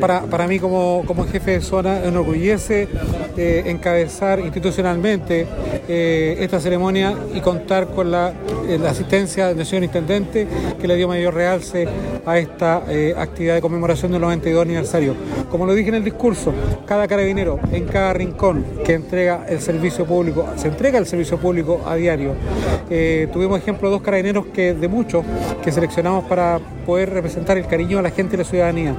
para, para mí como, como jefe de zona enorgullece eh, encabezar institucionalmente eh, esta ceremonia y contar con la, eh, la asistencia del señor intendente que le dio mayor realce a esta eh, actividad de conmemoración del 92 aniversario. Como lo dije en el discurso, cada carabinero en cada rincón que entrega el servicio público, se entrega el servicio público a diario. Eh, tuvimos ejemplo dos carabineros que de muchos que seleccionamos para poder representar el cariño a la gente y la ciudadanía.